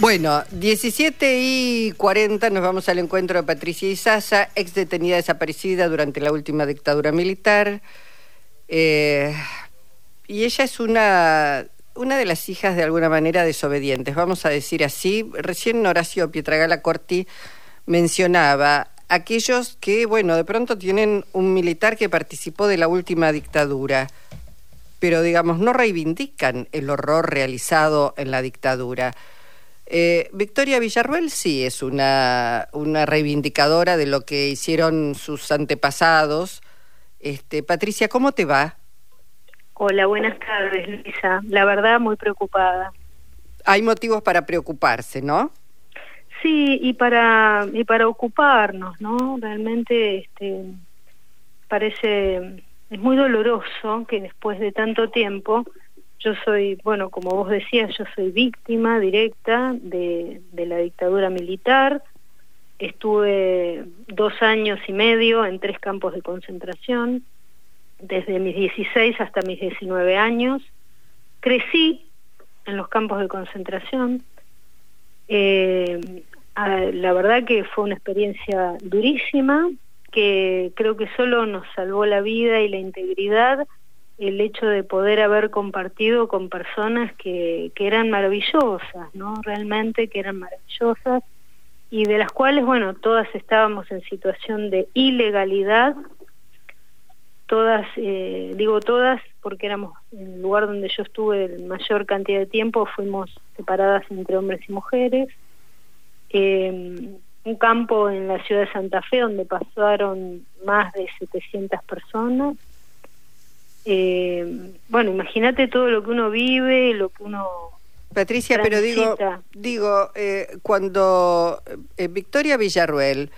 Bueno, 17 y 40 nos vamos al encuentro de Patricia Isaza, ex detenida desaparecida durante la última dictadura militar. Eh, y ella es una, una de las hijas de alguna manera desobedientes, vamos a decir así. Recién Horacio Pietragala Corti mencionaba aquellos que, bueno, de pronto tienen un militar que participó de la última dictadura, pero digamos, no reivindican el horror realizado en la dictadura. Eh, Victoria Villarruel sí es una, una reivindicadora de lo que hicieron sus antepasados. Este, Patricia, ¿cómo te va? Hola, buenas tardes, Lisa. La verdad, muy preocupada. Hay motivos para preocuparse, ¿no? Sí, y para y para ocuparnos, ¿no? Realmente, este, parece es muy doloroso que después de tanto tiempo yo soy, bueno, como vos decías, yo soy víctima directa de, de la dictadura militar. Estuve dos años y medio en tres campos de concentración, desde mis 16 hasta mis 19 años. Crecí en los campos de concentración. Eh, la verdad que fue una experiencia durísima, que creo que solo nos salvó la vida y la integridad el hecho de poder haber compartido con personas que, que eran maravillosas, ¿no? Realmente que eran maravillosas y de las cuales, bueno, todas estábamos en situación de ilegalidad, todas, eh, digo todas porque éramos el lugar donde yo estuve mayor cantidad de tiempo, fuimos separadas entre hombres y mujeres, eh, un campo en la ciudad de Santa Fe donde pasaron más de 700 personas, eh, bueno, imagínate todo lo que uno vive, lo que uno... Patricia, pero digo, digo eh, cuando eh, Victoria Villarruel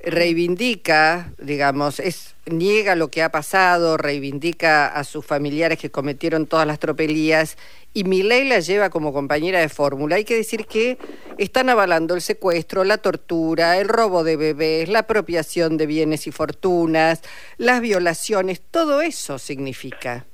reivindica, digamos, es niega lo que ha pasado, reivindica a sus familiares que cometieron todas las tropelías y Milei la lleva como compañera de fórmula. Hay que decir que están avalando el secuestro, la tortura, el robo de bebés, la apropiación de bienes y fortunas, las violaciones, todo eso significa.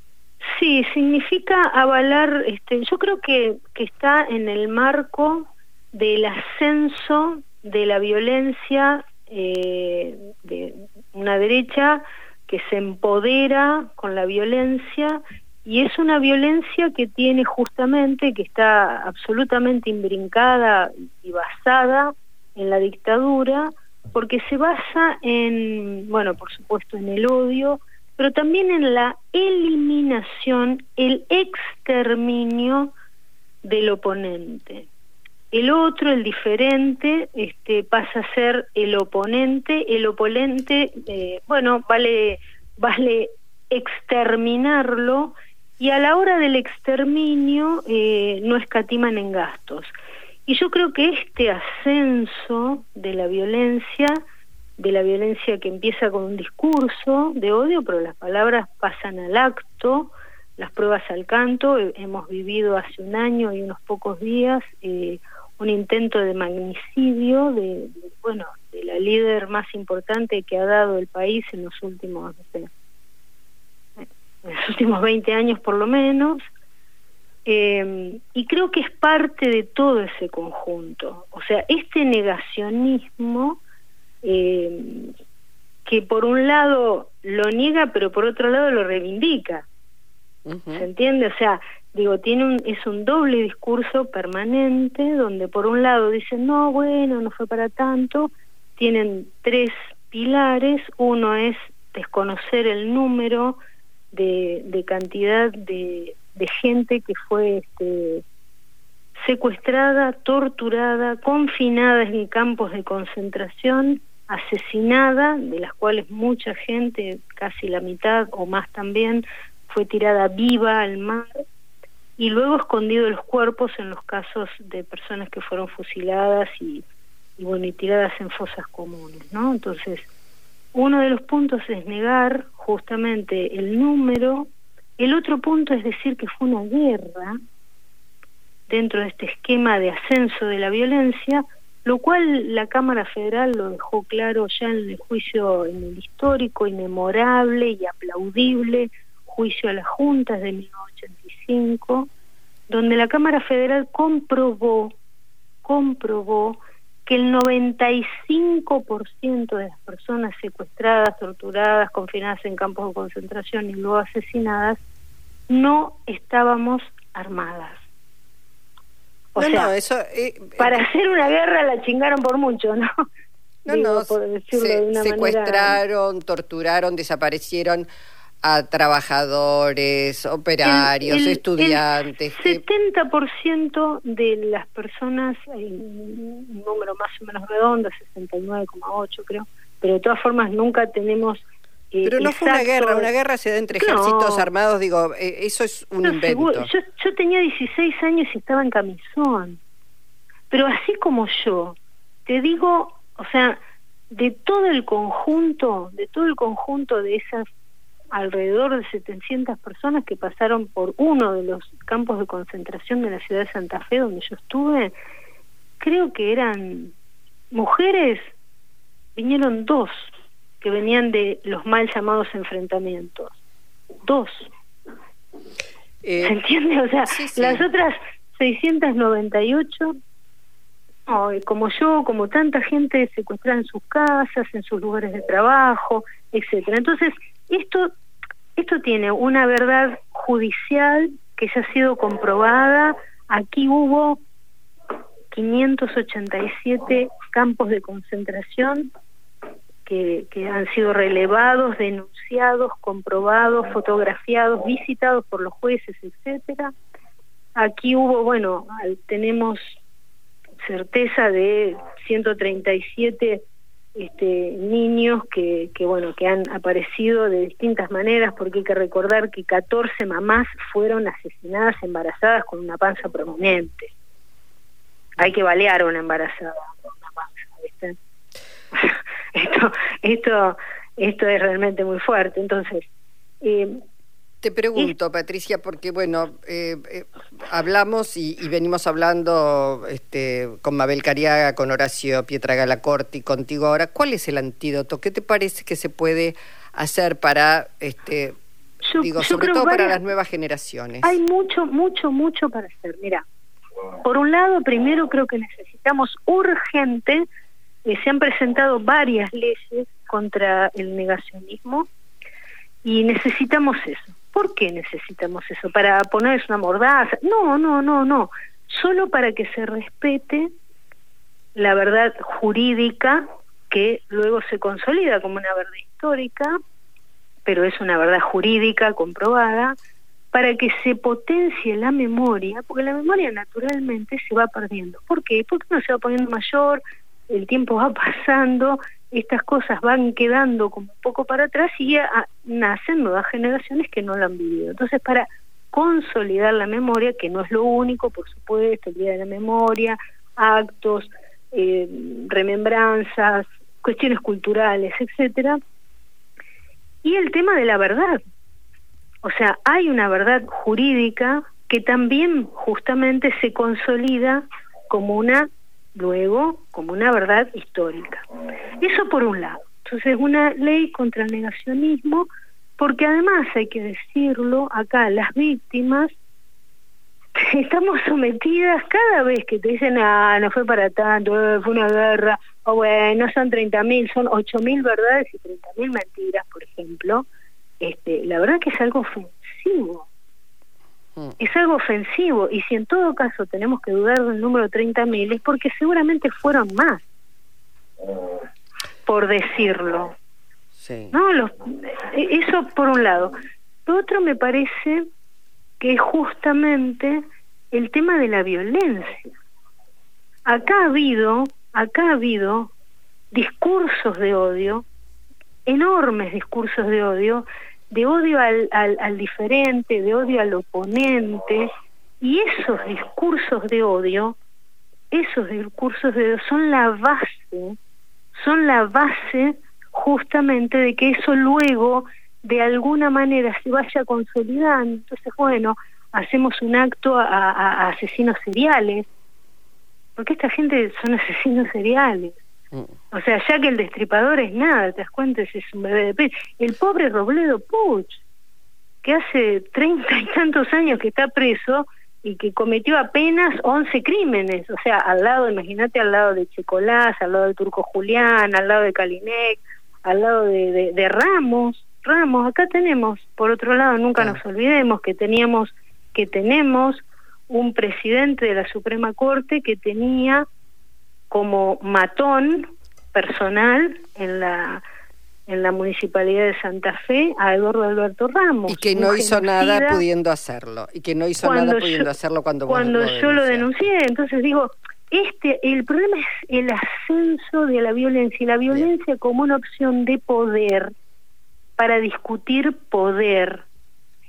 Sí, significa avalar, este, yo creo que, que está en el marco del ascenso de la violencia eh, de una derecha que se empodera con la violencia y es una violencia que tiene justamente, que está absolutamente imbrincada y basada en la dictadura, porque se basa en, bueno, por supuesto en el odio, pero también en la eliminación, el exterminio del oponente. El otro, el diferente, este, pasa a ser el oponente. El oponente, eh, bueno, vale, vale exterminarlo y a la hora del exterminio eh, no escatiman en gastos. Y yo creo que este ascenso de la violencia, de la violencia que empieza con un discurso de odio, pero las palabras pasan al acto, las pruebas al canto, hemos vivido hace un año y unos pocos días eh, un intento de magnicidio de, bueno de la líder más importante que ha dado el país en los últimos en los últimos 20 años por lo menos. Eh, y creo que es parte de todo ese conjunto. O sea este negacionismo eh, que por un lado lo niega pero por otro lado lo reivindica ¿se entiende? o sea digo, tiene un, es un doble discurso permanente donde por un lado dicen, no, bueno, no fue para tanto, tienen tres pilares, uno es desconocer el número de, de cantidad de, de gente que fue este, secuestrada, torturada, confinada en campos de concentración, asesinada, de las cuales mucha gente, casi la mitad o más también, fue tirada viva al mar y luego escondido los cuerpos en los casos de personas que fueron fusiladas y, bueno y tiradas en fosas comunes no entonces uno de los puntos es negar justamente el número. El otro punto es decir que fue una guerra dentro de este esquema de ascenso de la violencia lo cual la Cámara Federal lo dejó claro ya en el juicio en el histórico inmemorable y aplaudible juicio a las juntas de 1985, donde la Cámara Federal comprobó comprobó que el 95% de las personas secuestradas, torturadas, confinadas en campos de concentración y luego asesinadas, no estábamos armadas. O sea, eso, eh, para hacer una guerra la chingaron por mucho, ¿no? No, no, secuestraron, torturaron, desaparecieron a trabajadores, operarios, estudiantes. El 70% de las personas, un número más o menos redondo, 69,8 creo, pero de todas formas nunca tenemos... Eh, pero no fue una guerra, una guerra se da entre ejércitos armados, digo, eh, eso es un invento. Yo, yo tenía 16 años y estaba en camisón, pero así como yo, te digo, o sea, de todo el conjunto, de todo el conjunto de esas alrededor de 700 personas que pasaron por uno de los campos de concentración de la ciudad de Santa Fe donde yo estuve, creo que eran mujeres, vinieron dos que venían de los mal llamados enfrentamientos. Dos. Eh, ¿Se entiende? O sea, las otras 698 como yo, como tanta gente secuestrada en sus casas, en sus lugares de trabajo, etcétera. Entonces, esto esto tiene una verdad judicial que ya ha sido comprobada. Aquí hubo 587 campos de concentración que, que, han sido relevados, denunciados, comprobados, fotografiados, visitados por los jueces, etcétera. Aquí hubo, bueno, tenemos certeza de 137 este, niños que, que, bueno, que han aparecido de distintas maneras, porque hay que recordar que 14 mamás fueron asesinadas embarazadas con una panza prominente. Hay que balear una embarazada con una panza, esto, esto, esto es realmente muy fuerte. Entonces, eh, te pregunto, Patricia, porque bueno, eh, eh, hablamos y, venimos hablando este, con Mabel Cariaga, con Horacio Pietra Galacorti, contigo ahora. ¿Cuál es el antídoto? ¿Qué te parece que se puede hacer para, este, digo, sobre todo para las nuevas generaciones? Hay mucho, mucho, mucho para hacer. Mira, por un lado, primero creo que necesitamos urgente, eh, se han presentado varias leyes contra el negacionismo y necesitamos eso ¿Por qué necesitamos eso? ¿Para ponerse una mordaza? No, no, no, no. Solo para que se respete la verdad jurídica que luego se consolida como una verdad histórica, pero es una verdad jurídica comprobada, para que se potencie la memoria, porque la memoria naturalmente se va perdiendo. ¿Por qué? Porque uno se va poniendo mayor, el tiempo va pasando estas cosas van quedando como un poco para atrás y nacen nuevas generaciones que no lo han vivido. Entonces, para consolidar la memoria, que no es lo único, por supuesto, el Día de la Memoria, actos, eh, remembranzas, cuestiones culturales, etcétera, y el tema de la verdad. O sea, hay una verdad jurídica que también justamente se consolida como una luego como una verdad histórica. Eso por un lado. Entonces, una ley contra el negacionismo, porque además hay que decirlo, acá las víctimas estamos sometidas cada vez que te dicen, ah, no fue para tanto, eh, fue una guerra, o bueno, no son 30.000, son 8.000 verdades y 30.000 mentiras, por ejemplo. Este, la verdad que es algo ofensivo. Mm. Es algo ofensivo y si en todo caso tenemos que dudar del número 30.000 es porque seguramente fueron más, por decirlo. No, Los, e, eso por un lado. Lo otro me parece que es justamente el tema de la violencia. Acá ha habido, acá ha habido discursos de odio, enormes discursos de odio, de odio al, al, diferente, de odio al oponente, y esos discursos de odio, esos discursos de odio son la base, son la base justamente de que eso luego de alguna manera se vaya consolidando. Entonces, bueno, hacemos un acto a, a asesinos seriales, porque esta gente son asesinos seriales. O sea, ya que el destripador es nada, te das cuenta, es un bebé de. El pobre Robledo Puch, que hace treinta y tantos años que está preso, y que cometió apenas 11 crímenes, o sea, al lado, imagínate, al lado de Checolás, al lado de Turco Julián, al lado de Kalinec, al lado de, de, Ramos, Ramos, acá tenemos, por otro lado, nunca nos olvidemos que teníamos, que tenemos un presidente de la Suprema Corte que tenía como matón personal en la en la municipalidad de Santa Fe a Eduardo Alberto Ramos. Y que no hizo nada pudiendo hacerlo. Y que no hizo nada pudiendo hacerlo cuando Cuando yo lo denuncié. Entonces digo, este el problema es el ascenso de la violencia y la violencia como una opción de poder para discutir poder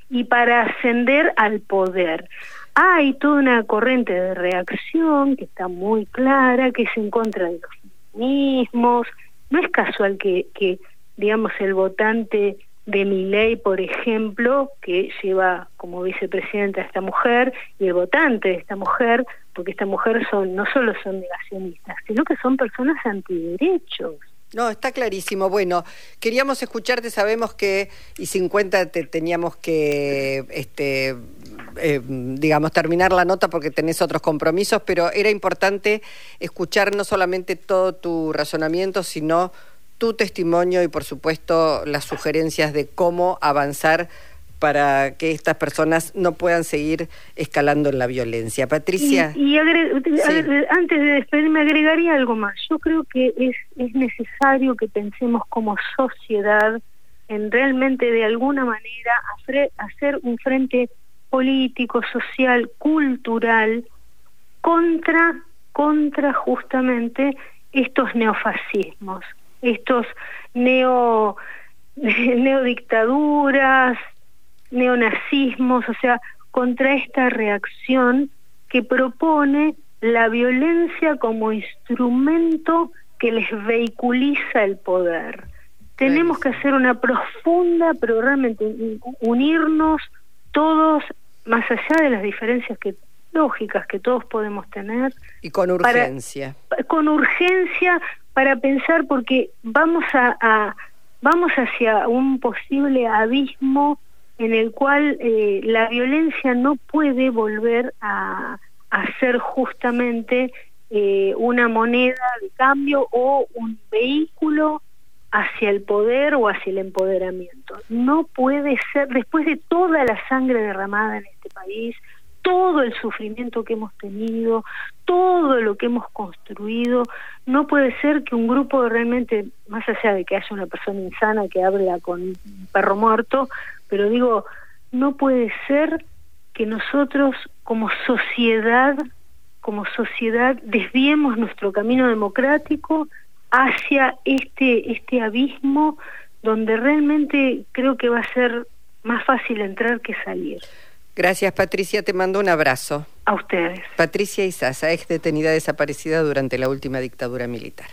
y para ascender al poder. Hay toda una corriente de reacción que está muy clara, que es en contra de los mismos. No es casual que, que digamos, el votante de mi ley, por ejemplo, que lleva como vicepresidenta a esta mujer, y el votante de esta mujer, porque esta mujer son no solo son negacionistas, sino que son personas antiderechos. No, está clarísimo. Bueno, queríamos escucharte, sabemos que y 50 te teníamos que este eh, digamos terminar la nota porque tenés otros compromisos, pero era importante escuchar no solamente todo tu razonamiento, sino tu testimonio y por supuesto las sugerencias de cómo avanzar para que estas personas no puedan seguir escalando en la violencia. Patricia. Y, antes de despedirme agregaría algo más. Yo creo que es, es necesario que pensemos como sociedad en realmente de alguna manera hacer un frente político, social, cultural contra contra justamente estos neofascismos estos neo neodictaduras, neonazismos, o sea, contra esta reacción que propone la violencia como instrumento que les vehiculiza el poder. Tenemos que hacer una profunda, pero realmente unirnos todos, más allá de las diferencias que lógicas que todos podemos tener. Y con urgencia. con urgencia, para pensar porque vamos a, vamos hacia un posible abismo en el cual eh, la violencia no puede volver a, ser justamente eh, una moneda de cambio o un vehículo hacia el poder o hacia el empoderamiento. No puede ser, después de toda la sangre derramada en este país, todo el sufrimiento que hemos tenido, todo lo que hemos construido, no puede ser que un grupo realmente, más allá de que haya una persona insana que habla con un perro muerto, pero digo, no puede ser que nosotros como sociedad, como sociedad, desviemos nuestro camino democrático hacia este, este abismo donde realmente creo que va a ser más fácil entrar que salir. Gracias, Patricia. Te mando un abrazo. A ustedes. Patricia Isaza, ex detenida desaparecida durante la última dictadura militar.